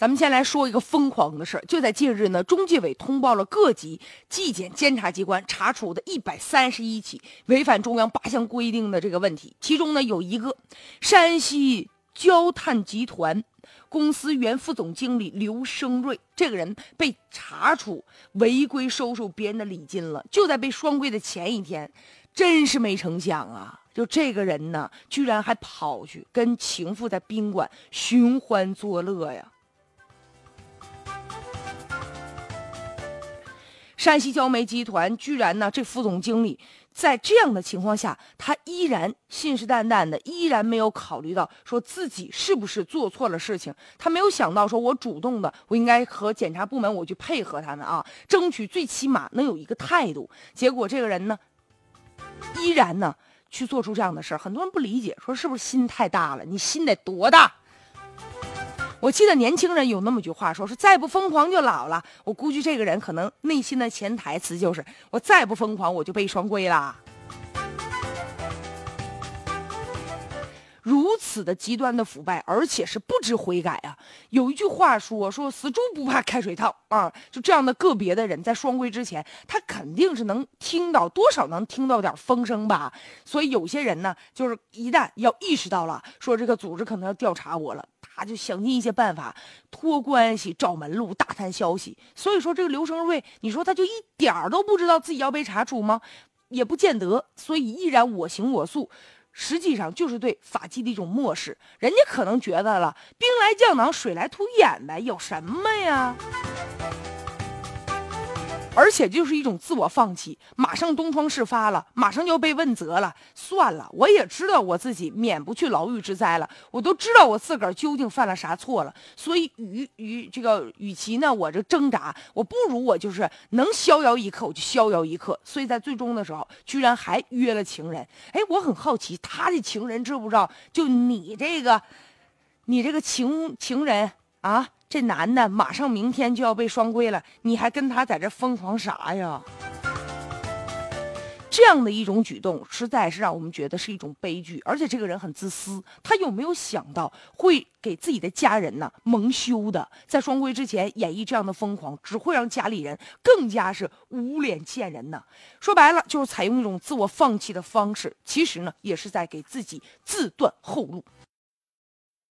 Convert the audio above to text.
咱们先来说一个疯狂的事儿，就在近日呢，中纪委通报了各级纪检监察机关查处的一百三十一起违反中央八项规定的这个问题，其中呢有一个山西焦炭集团公司原副总经理刘生瑞，这个人被查处违规收受别人的礼金了，就在被双规的前一天，真是没成想啊！就这个人呢，居然还跑去跟情妇在宾馆寻欢作乐呀！山西焦煤集团居然呢，这副总经理在这样的情况下，他依然信誓旦旦的，依然没有考虑到说自己是不是做错了事情。他没有想到说，我主动的，我应该和检察部门我去配合他们啊，争取最起码能有一个态度。结果这个人呢，依然呢去做出这样的事儿，很多人不理解，说是不是心太大了？你心得多大？我记得年轻人有那么句话说：“说再不疯狂就老了。”我估计这个人可能内心的潜台词就是：“我再不疯狂，我就被双规了。”如此的极端的腐败，而且是不知悔改啊！有一句话说：“说死猪不怕开水烫啊！”就这样的个别的人，在双规之前，他肯定是能听到多少能听到点风声吧。所以有些人呢，就是一旦要意识到了，说这个组织可能要调查我了。他就想尽一些办法托关系、找门路、打探消息。所以说，这个刘生瑞，你说他就一点儿都不知道自己要被查处吗？也不见得。所以依然我行我素，实际上就是对法纪的一种漠视。人家可能觉得了，兵来将挡，水来土掩呗，有什么呀？而且就是一种自我放弃，马上东窗事发了，马上就要被问责了。算了，我也知道我自己免不去牢狱之灾了，我都知道我自个儿究竟犯了啥错了。所以与与这个，与其呢我这挣扎，我不如我就是能逍遥一刻我就逍遥一刻。所以在最终的时候，居然还约了情人。哎，我很好奇，他的情人知不知道？就你这个，你这个情情人啊？这男的马上明天就要被双规了，你还跟他在这疯狂啥呀？这样的一种举动，实在是让我们觉得是一种悲剧。而且这个人很自私，他有没有想到会给自己的家人呢蒙羞的？在双规之前演绎这样的疯狂，只会让家里人更加是无脸见人呢。说白了，就是采用一种自我放弃的方式，其实呢，也是在给自己自断后路。